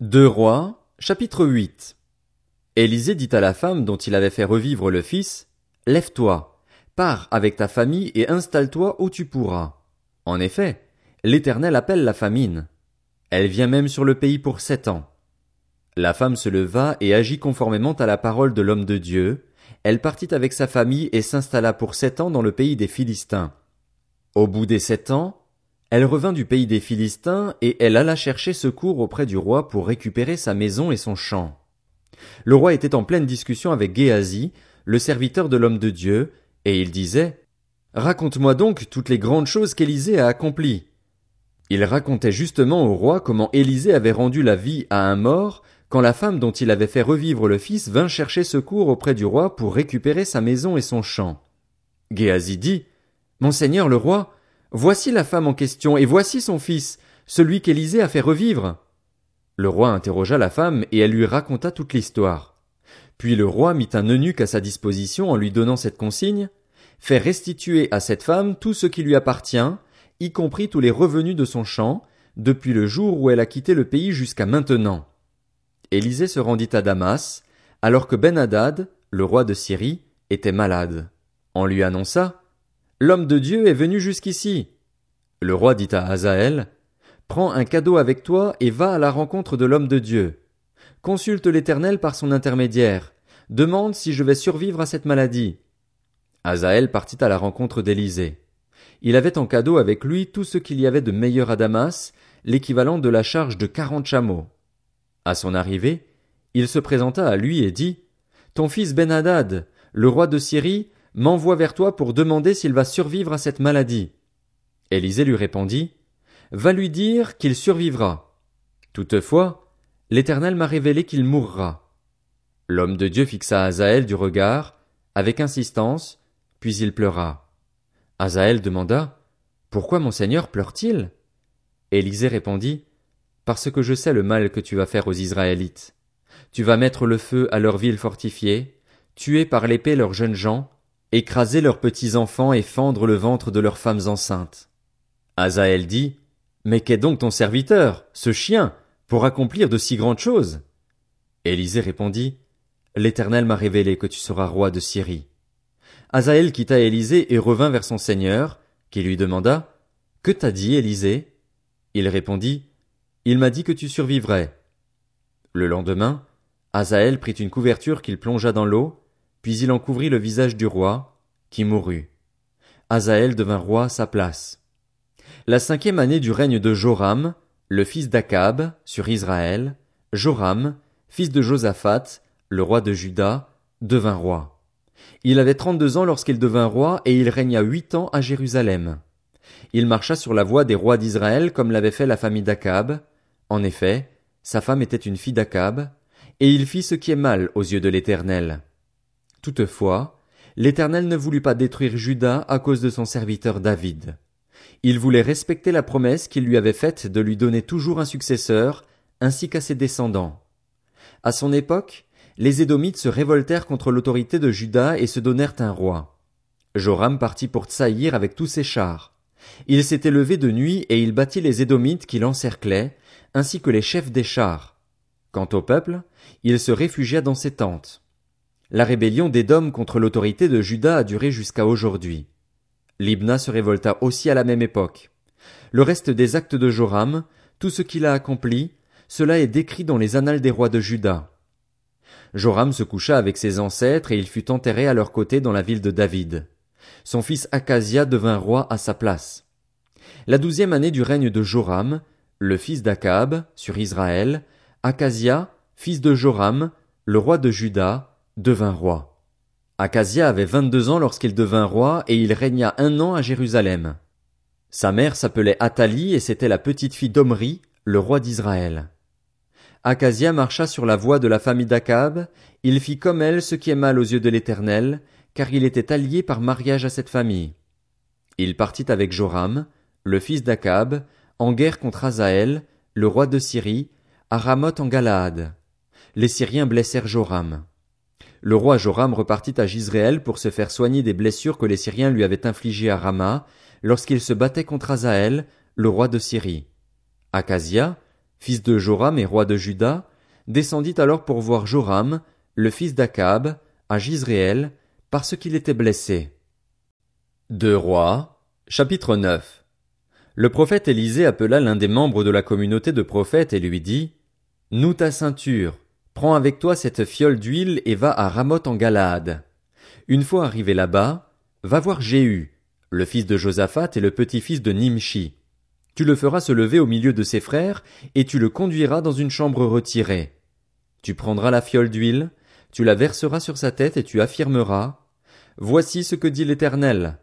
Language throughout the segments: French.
Deux Rois, chapitre 8 Élisée dit à la femme dont il avait fait revivre le fils, Lève-toi, pars avec ta famille et installe-toi où tu pourras. En effet, l'Éternel appelle la famine. Elle vient même sur le pays pour sept ans. La femme se leva et agit conformément à la parole de l'homme de Dieu. Elle partit avec sa famille et s'installa pour sept ans dans le pays des Philistins. Au bout des sept ans, elle revint du pays des Philistins et elle alla chercher secours auprès du roi pour récupérer sa maison et son champ. Le roi était en pleine discussion avec Géasi, le serviteur de l'homme de Dieu, et il disait, Raconte-moi donc toutes les grandes choses qu'Élisée a accomplies. Il racontait justement au roi comment Élisée avait rendu la vie à un mort quand la femme dont il avait fait revivre le fils vint chercher secours auprès du roi pour récupérer sa maison et son champ. Géasi dit, Monseigneur le roi, voici la femme en question et voici son fils, celui qu'Élisée a fait revivre. Le roi interrogea la femme et elle lui raconta toute l'histoire. Puis le roi mit un eunuque à sa disposition en lui donnant cette consigne, Fais restituer à cette femme tout ce qui lui appartient, y compris tous les revenus de son champ, depuis le jour où elle a quitté le pays jusqu'à maintenant. Élisée se rendit à Damas, alors que Ben-Hadad, le roi de Syrie, était malade. On lui annonça, L'homme de Dieu est venu jusqu'ici. Le roi dit à Hazaël, Prends un cadeau avec toi et va à la rencontre de l'homme de Dieu. Consulte l'Éternel par son intermédiaire. Demande si je vais survivre à cette maladie. Azaël partit à la rencontre d'Élisée. Il avait en cadeau avec lui tout ce qu'il y avait de meilleur à Damas, l'équivalent de la charge de quarante chameaux. À son arrivée, il se présenta à lui et dit, Ton fils Ben-Hadad, le roi de Syrie, m'envoie vers toi pour demander s'il va survivre à cette maladie. Élisée lui répondit, Va lui dire qu'il survivra. Toutefois, l'Éternel m'a révélé qu'il mourra. L'homme de Dieu fixa Azaël du regard, avec insistance, puis il pleura. Azaël demanda, Pourquoi mon Seigneur pleure-t-il? Élisée répondit, Parce que je sais le mal que tu vas faire aux Israélites. Tu vas mettre le feu à leurs villes fortifiées, tuer par l'épée leurs jeunes gens, écraser leurs petits enfants et fendre le ventre de leurs femmes enceintes. Azaël dit, Mais qu'est donc ton serviteur, ce chien, pour accomplir de si grandes choses? Élisée répondit, L'Éternel m'a révélé que tu seras roi de Syrie. Azaël quitta Élisée et revint vers son seigneur, qui lui demanda, Que t'a dit Élisée? Il répondit, Il m'a dit que tu survivrais. Le lendemain, Azaël prit une couverture qu'il plongea dans l'eau, puis il en couvrit le visage du roi, qui mourut. Azaël devint roi à sa place. La cinquième année du règne de Joram, le fils d'Akab, sur Israël, Joram, fils de Josaphat, le roi de Juda, devint roi. Il avait trente-deux ans lorsqu'il devint roi et il régna huit ans à Jérusalem. Il marcha sur la voie des rois d'Israël comme l'avait fait la famille d'Akab. En effet, sa femme était une fille d'Akab, et il fit ce qui est mal aux yeux de l'Éternel. Toutefois, l'Éternel ne voulut pas détruire Juda à cause de son serviteur David. Il voulait respecter la promesse qu'il lui avait faite de lui donner toujours un successeur, ainsi qu'à ses descendants. À son époque, les Édomites se révoltèrent contre l'autorité de Juda et se donnèrent un roi. Joram partit pour Tsaïr avec tous ses chars. Il s'était levé de nuit et il battit les Édomites qui l'encerclaient, ainsi que les chefs des chars. Quant au peuple, il se réfugia dans ses tentes. La rébellion d'Édom contre l'autorité de Juda a duré jusqu'à aujourd'hui. Libna se révolta aussi à la même époque. Le reste des actes de Joram, tout ce qu'il a accompli, cela est décrit dans les annales des rois de Juda. Joram se coucha avec ses ancêtres et il fut enterré à leur côté dans la ville de David. Son fils Acasia devint roi à sa place. La douzième année du règne de Joram, le fils d'Akab, sur Israël, Acasia, fils de Joram, le roi de Juda, devint roi. Acasia avait vingt-deux ans lorsqu'il devint roi et il régna un an à Jérusalem. Sa mère s'appelait Athalie et c'était la petite fille d'Omri, le roi d'Israël. Acasia marcha sur la voie de la famille d'Akab, il fit comme elle ce qui est mal aux yeux de l'Éternel, car il était allié par mariage à cette famille. Il partit avec Joram, le fils d'Akab, en guerre contre Azaël, le roi de Syrie, à Ramoth en Galaad. Les Syriens blessèrent Joram. Le roi Joram repartit à Gisréel pour se faire soigner des blessures que les Syriens lui avaient infligées à Rama, lorsqu'il se battait contre Azaël, le roi de Syrie. Acasia, fils de Joram et roi de Juda, descendit alors pour voir Joram, le fils d'Akab, à Gisréel, parce qu'il était blessé. Deux rois, chapitre 9 Le prophète Élisée appela l'un des membres de la communauté de prophètes et lui dit, Noue ta ceinture, prends avec toi cette fiole d'huile et va à Ramoth en Galaad. Une fois arrivé là-bas, va voir Jéhu, le fils de Josaphat et le petit-fils de Nimshi. Tu le feras se lever au milieu de ses frères, et tu le conduiras dans une chambre retirée. Tu prendras la fiole d'huile, tu la verseras sur sa tête et tu affirmeras, Voici ce que dit l'Éternel.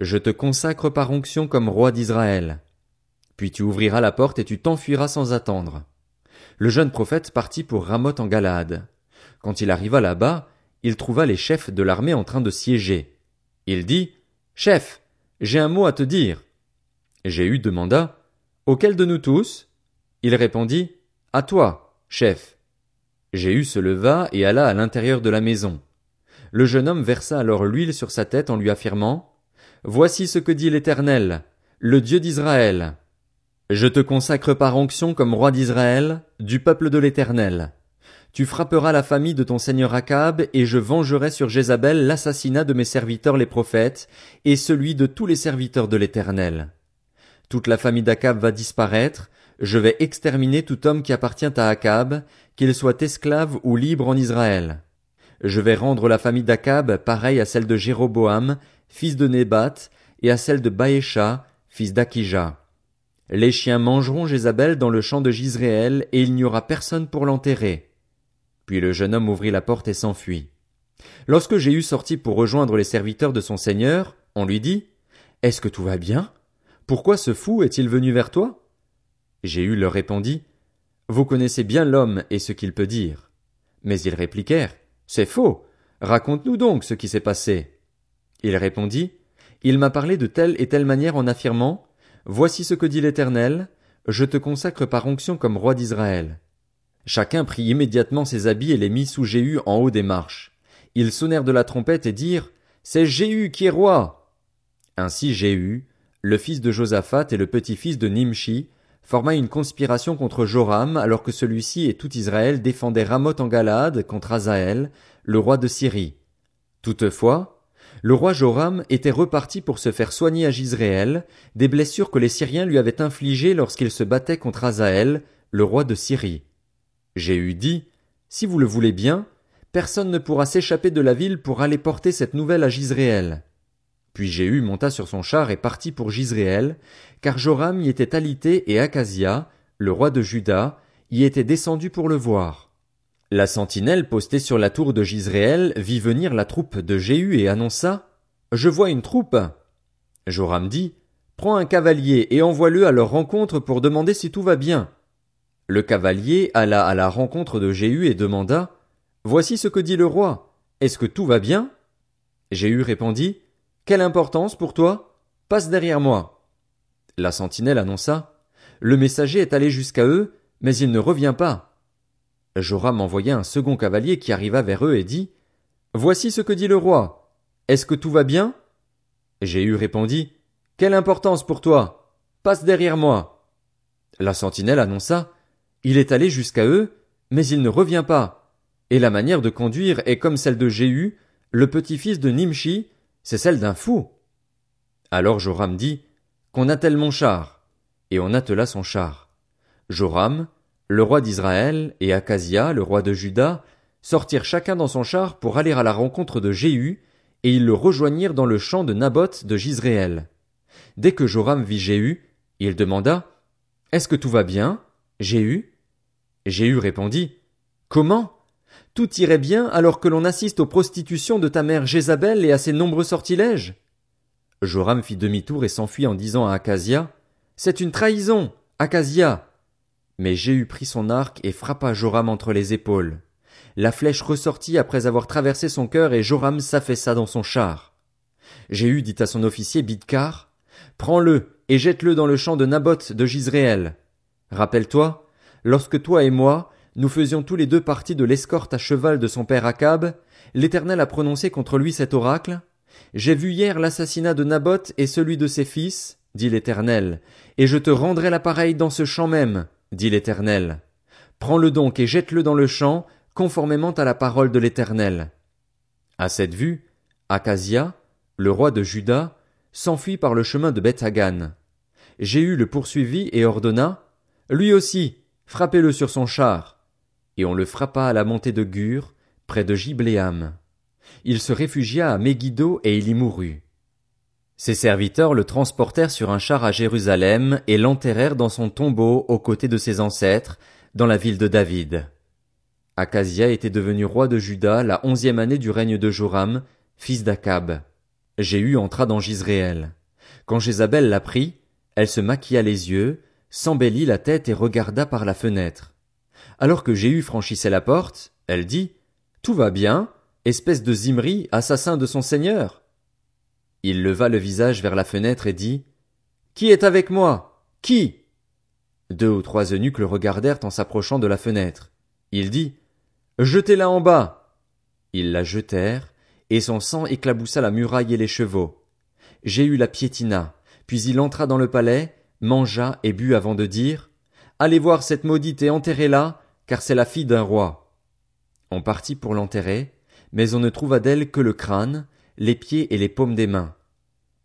Je te consacre par onction comme roi d'Israël. Puis tu ouvriras la porte et tu t'enfuiras sans attendre. Le jeune prophète partit pour Ramoth en Galaad. Quand il arriva là-bas, il trouva les chefs de l'armée en train de siéger. Il dit, Chef, j'ai un mot à te dire. Jéhu demanda, Auquel de nous tous? Il répondit, À toi, chef. Jéhu se leva et alla à l'intérieur de la maison. Le jeune homme versa alors l'huile sur sa tête en lui affirmant, Voici ce que dit l'Éternel, le Dieu d'Israël. Je te consacre par onction comme roi d'Israël, du peuple de l'Éternel. Tu frapperas la famille de ton seigneur Akab, et je vengerai sur Jézabel l'assassinat de mes serviteurs les prophètes, et celui de tous les serviteurs de l'Éternel. Toute la famille d'Akab va disparaître, je vais exterminer tout homme qui appartient à Akab, qu'il soit esclave ou libre en Israël. Je vais rendre la famille d'Akab pareille à celle de Jéroboam, fils de Nébat, et à celle de Baécha, fils d'Akija. Les chiens mangeront Jézabel dans le champ de Gisréel, et il n'y aura personne pour l'enterrer. Puis le jeune homme ouvrit la porte et s'enfuit. Lorsque Jéhu sorti pour rejoindre les serviteurs de son seigneur, on lui dit, Est-ce que tout va bien? Pourquoi ce fou est-il venu vers toi? Jéhu leur répondit, Vous connaissez bien l'homme et ce qu'il peut dire. Mais ils répliquèrent, C'est faux. Raconte-nous donc ce qui s'est passé. Il répondit, Il m'a parlé de telle et telle manière en affirmant, Voici ce que dit l'Éternel, je te consacre par onction comme roi d'Israël. Chacun prit immédiatement ses habits et les mit sous Jéhu en haut des marches. Ils sonnèrent de la trompette et dirent, C'est Jéhu qui est roi. Ainsi Jéhu, le fils de Josaphat et le petit-fils de Nimshi, forma une conspiration contre Joram alors que celui-ci et tout Israël défendaient Ramoth en Galaad contre Azaël, le roi de Syrie. Toutefois, le roi Joram était reparti pour se faire soigner à Gisréel des blessures que les Syriens lui avaient infligées lorsqu'il se battait contre Azaël, le roi de Syrie. Jéhu dit, Si vous le voulez bien, personne ne pourra s'échapper de la ville pour aller porter cette nouvelle à Gisréel. Puis Jéhu monta sur son char et partit pour Gisréel, car Joram y était alité et Acasia, le roi de Juda, y était descendu pour le voir. La sentinelle postée sur la tour de Gisréel vit venir la troupe de Jéhu et annonça Je vois une troupe. Joram dit Prends un cavalier et envoie-le à leur rencontre pour demander si tout va bien. Le cavalier alla à la rencontre de Jéhu et demanda Voici ce que dit le roi. Est-ce que tout va bien? Jéhu répondit Quelle importance pour toi? Passe derrière moi. La sentinelle annonça Le messager est allé jusqu'à eux, mais il ne revient pas. Joram envoya un second cavalier qui arriva vers eux et dit Voici ce que dit le roi. Est-ce que tout va bien? Jéhu répondit Quelle importance pour toi? Passe derrière moi. La sentinelle annonça Il est allé jusqu'à eux, mais il ne revient pas. Et la manière de conduire est comme celle de Jéhu, le petit-fils de Nimshi, c'est celle d'un fou. Alors Joram dit Qu'on attelle mon char. Et on attela son char. Joram, le roi d'Israël et Acasia, le roi de Juda, sortirent chacun dans son char pour aller à la rencontre de Jéhu, et ils le rejoignirent dans le champ de Naboth de Gisréel. Dès que Joram vit Jéhu, il demanda, Est-ce que tout va bien, Jéhu? Jéhu répondit, Comment? Tout irait bien alors que l'on assiste aux prostitutions de ta mère Jézabel et à ses nombreux sortilèges? Joram fit demi-tour et s'enfuit en disant à Acasia, C'est une trahison, Acasia. Mais Jéhu prit son arc et frappa Joram entre les épaules. La flèche ressortit après avoir traversé son cœur et Joram s'affaissa dans son char. Jéhu dit à son officier Bidkar, Prends-le et jette-le dans le champ de Naboth de Gisréel. Rappelle-toi, lorsque toi et moi, nous faisions tous les deux partie de l'escorte à cheval de son père Akab, l'Éternel a prononcé contre lui cet oracle. J'ai vu hier l'assassinat de Naboth et celui de ses fils, dit l'Éternel, et je te rendrai l'appareil dans ce champ même. Dit l'Éternel. Prends-le donc et jette-le dans le champ, conformément à la parole de l'Éternel. À cette vue, Acasia, le roi de Juda, s'enfuit par le chemin de Bethagan. Jéhu le poursuivit et ordonna, Lui aussi, frappez-le sur son char. Et on le frappa à la montée de Gur, près de Gibléam. Il se réfugia à Megiddo et il y mourut. Ses serviteurs le transportèrent sur un char à Jérusalem et l'enterrèrent dans son tombeau aux côtés de ses ancêtres, dans la ville de David. Acasia était devenu roi de Juda la onzième année du règne de Joram, fils d'Akab. Jéhu entra dans Gisréel. Quand Jézabel l'apprit, elle se maquilla les yeux, s'embellit la tête et regarda par la fenêtre. Alors que Jéhu franchissait la porte, elle dit, Tout va bien, espèce de Zimri, assassin de son seigneur. Il leva le visage vers la fenêtre et dit, Qui est avec moi? Qui? Deux ou trois eunuques le regardèrent en s'approchant de la fenêtre. Il dit, Jetez-la en bas. Ils la jetèrent, et son sang éclaboussa la muraille et les chevaux. Jéhu la piétina, puis il entra dans le palais, mangea et but avant de dire, Allez voir cette maudite et enterrez-la, car c'est la fille d'un roi. On partit pour l'enterrer, mais on ne trouva d'elle que le crâne, les pieds et les paumes des mains.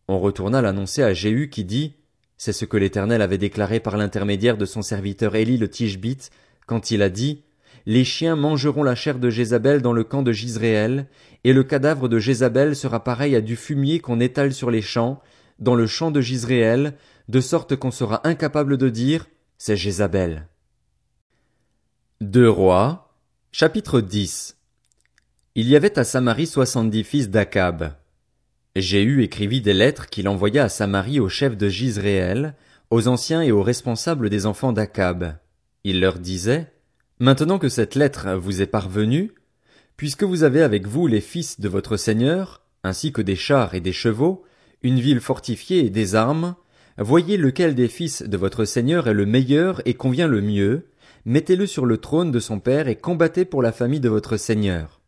On retourna l'annoncer à Jéhu qui dit, c'est ce que l'Éternel avait déclaré par l'intermédiaire de son serviteur Élie le Tishbite, quand il a dit, les chiens mangeront la chair de Jézabel dans le camp de Gisréel, et le cadavre de Jézabel sera pareil à du fumier qu'on étale sur les champs, dans le champ de Gisréel, de sorte qu'on sera incapable de dire, c'est Jézabel. Deux rois, chapitre 10 Il y avait à Samarie soixante-dix fils d'Akab. Jéhu écrivit des lettres qu'il envoya à Samarie aux chefs de Gisréel, aux anciens et aux responsables des enfants d'Akab. Il leur disait, Maintenant que cette lettre vous est parvenue, puisque vous avez avec vous les fils de votre Seigneur, ainsi que des chars et des chevaux, une ville fortifiée et des armes, voyez lequel des fils de votre Seigneur est le meilleur et convient le mieux, mettez-le sur le trône de son père et combattez pour la famille de votre Seigneur.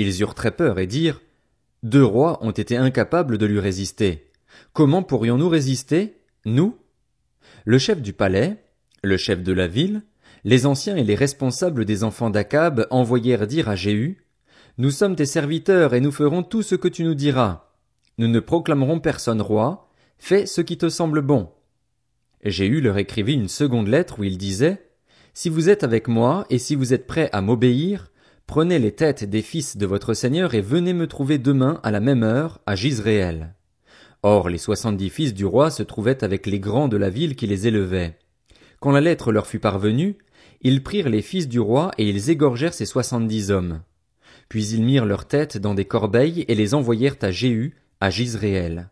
Ils eurent très peur et dirent, Deux rois ont été incapables de lui résister. Comment pourrions-nous résister, nous? Le chef du palais, le chef de la ville, les anciens et les responsables des enfants d'Akab envoyèrent dire à Jéhu, Nous sommes tes serviteurs et nous ferons tout ce que tu nous diras. Nous ne proclamerons personne roi, fais ce qui te semble bon. Jéhu leur écrivit une seconde lettre où il disait, Si vous êtes avec moi et si vous êtes prêts à m'obéir, prenez les têtes des fils de votre Seigneur et venez me trouver demain à la même heure à Gisréel. Or les soixante-dix fils du roi se trouvaient avec les grands de la ville qui les élevaient. Quand la lettre leur fut parvenue, ils prirent les fils du roi et ils égorgèrent ces soixante-dix hommes. Puis ils mirent leurs têtes dans des corbeilles et les envoyèrent à Jéhu, à Gisréel.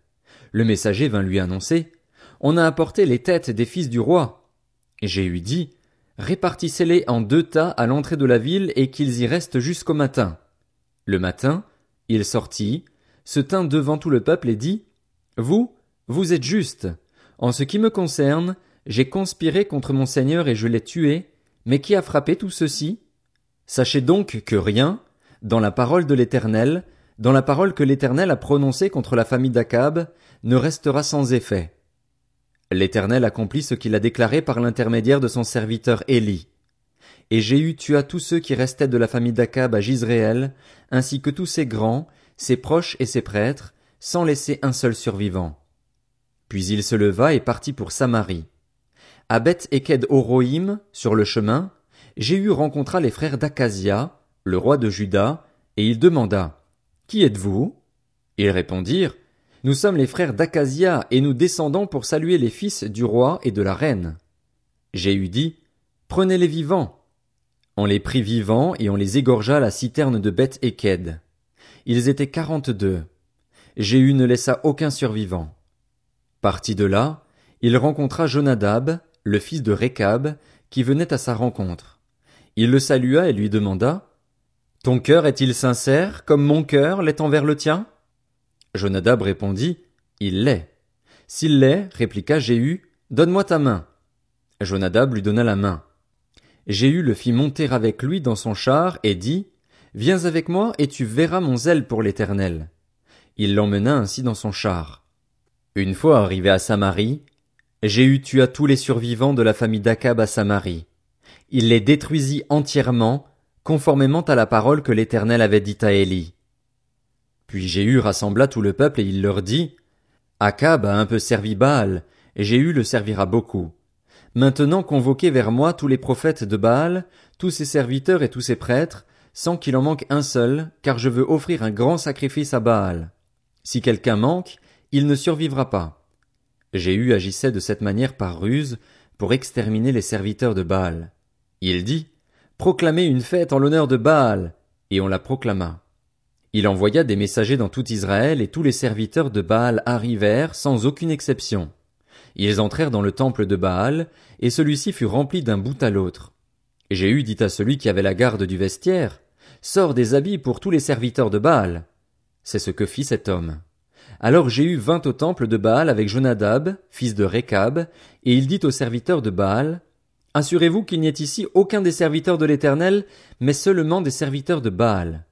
Le messager vint lui annoncer, On a apporté les têtes des fils du roi. Jéhu dit, Répartissez-les en deux tas à l'entrée de la ville et qu'ils y restent jusqu'au matin. Le matin, il sortit, se tint devant tout le peuple et dit, Vous, vous êtes justes. En ce qui me concerne, j'ai conspiré contre mon Seigneur et je l'ai tué, mais qui a frappé tout ceci? Sachez donc que rien, dans la parole de l'Éternel, dans la parole que l'Éternel a prononcée contre la famille d'Akab, ne restera sans effet. L'Éternel accomplit ce qu'il a déclaré par l'intermédiaire de son serviteur Élie. Et Jéhu tua tous ceux qui restaient de la famille d'Akab à Gisréel, ainsi que tous ses grands, ses proches et ses prêtres, sans laisser un seul survivant. Puis il se leva et partit pour Samarie. À Beth Eked Oroïm, sur le chemin, Jéhu rencontra les frères d'Acasia, le roi de Juda, et il demanda, Qui êtes-vous? Ils répondirent, Nous sommes les frères d'Acasia, et nous descendons pour saluer les fils du roi et de la reine. Jéhu dit, Prenez les vivants. On les prit vivants, et on les égorgea à la citerne de Beth Eked. Ils étaient quarante-deux. Jéhu ne laissa aucun survivant. Parti de là, il rencontra Jonadab, le fils de Récab, qui venait à sa rencontre. Il le salua et lui demanda Ton cœur est-il sincère, comme mon cœur l'est envers le tien? Jonadab répondit Il l'est. S'il l'est, répliqua Jéhu, donne-moi ta main. Jonadab lui donna la main. Jéhu le fit monter avec lui dans son char et dit Viens avec moi et tu verras mon zèle pour l'Éternel. Il l'emmena ainsi dans son char. Une fois arrivé à Samarie, Jéhu tua tous les survivants de la famille d'Akab à Samarie. Il les détruisit entièrement, conformément à la parole que l'Éternel avait dite à Élie. Puis Jéhu rassembla tout le peuple et il leur dit, Akab a un peu servi Baal, et Jéhu le servira beaucoup. Maintenant convoquez vers moi tous les prophètes de Baal, tous ses serviteurs et tous ses prêtres, sans qu'il en manque un seul, car je veux offrir un grand sacrifice à Baal. Si quelqu'un manque, il ne survivra pas. Jéhu agissait de cette manière par ruse, pour exterminer les serviteurs de Baal. Il dit, Proclamez une fête en l'honneur de Baal, et on la proclama. Il envoya des messagers dans tout Israël et tous les serviteurs de Baal arrivèrent sans aucune exception. Ils entrèrent dans le temple de Baal, et celui-ci fut rempli d'un bout à l'autre. Jéhu dit à celui qui avait la garde du vestiaire, Sors des habits pour tous les serviteurs de Baal. C'est ce que fit cet homme. Alors Jéhu vint au temple de Baal avec Jonadab, fils de Récab, et il dit aux serviteurs de Baal, Assurez-vous qu'il n'y ait ici aucun des serviteurs de l'Éternel, mais seulement des serviteurs de Baal.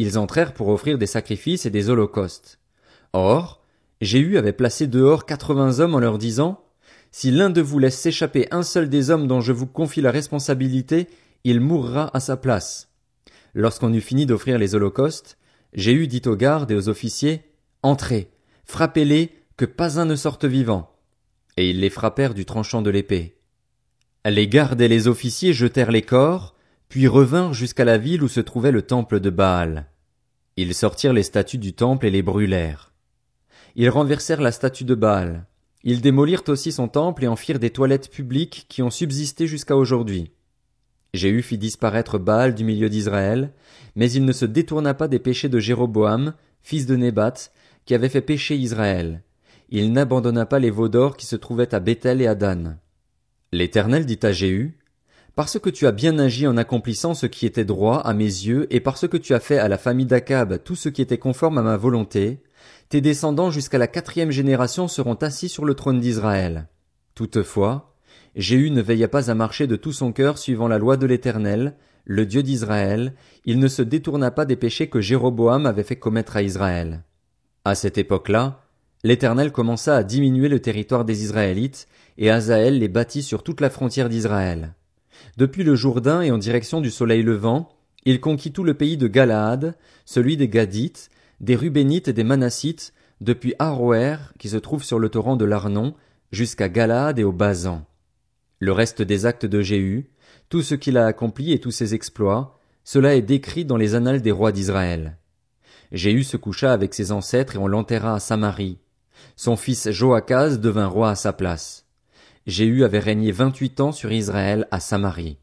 Ils entrèrent pour offrir des sacrifices et des holocaustes. Or, Jéhu avait placé dehors quatre-vingts hommes en leur disant, Si l'un de vous laisse s'échapper un seul des hommes dont je vous confie la responsabilité, il mourra à sa place. Lorsqu'on eut fini d'offrir les holocaustes, Jéhu dit aux gardes et aux officiers, Entrez, frappez-les, que pas un ne sorte vivant. Et ils les frappèrent du tranchant de l'épée. Les gardes et les officiers jetèrent les corps, puis revinrent jusqu'à la ville où se trouvait le temple de Baal. Ils sortirent les statues du temple et les brûlèrent. Ils renversèrent la statue de Baal. Ils démolirent aussi son temple et en firent des toilettes publiques qui ont subsisté jusqu'à aujourd'hui. Jéhu fit disparaître Baal du milieu d'Israël, mais il ne se détourna pas des péchés de Jéroboam, fils de Nébat, qui avait fait pécher Israël. Il n'abandonna pas les veaux d'or qui se trouvaient à Bethel et à Dan. L'Éternel dit à Jéhu, parce que tu as bien agi en accomplissant ce qui était droit à mes yeux, et parce que tu as fait à la famille d'Akab tout ce qui était conforme à ma volonté, tes descendants jusqu'à la quatrième génération seront assis sur le trône d'Israël. Toutefois, Jéhu ne veilla pas à marcher de tout son cœur suivant la loi de l'Éternel, le Dieu d'Israël, il ne se détourna pas des péchés que Jéroboam avait fait commettre à Israël. À cette époque-là, l'Éternel commença à diminuer le territoire des Israélites, et Azaël les bâtit sur toute la frontière d'Israël. Depuis le Jourdain et en direction du soleil levant, il conquit tout le pays de Galaad, celui des Gadites, des Rubénites et des Manassites, depuis Aroer, qui se trouve sur le torrent de l'Arnon, jusqu'à Galaad et au Bazan. Le reste des actes de Jéhu, tout ce qu'il a accompli et tous ses exploits, cela est décrit dans les annales des rois d'Israël. Jéhu se coucha avec ses ancêtres et on l'enterra à Samarie. Son fils Joachaz devint roi à sa place. Jéhu avait régné vingt-huit ans sur Israël à Samarie.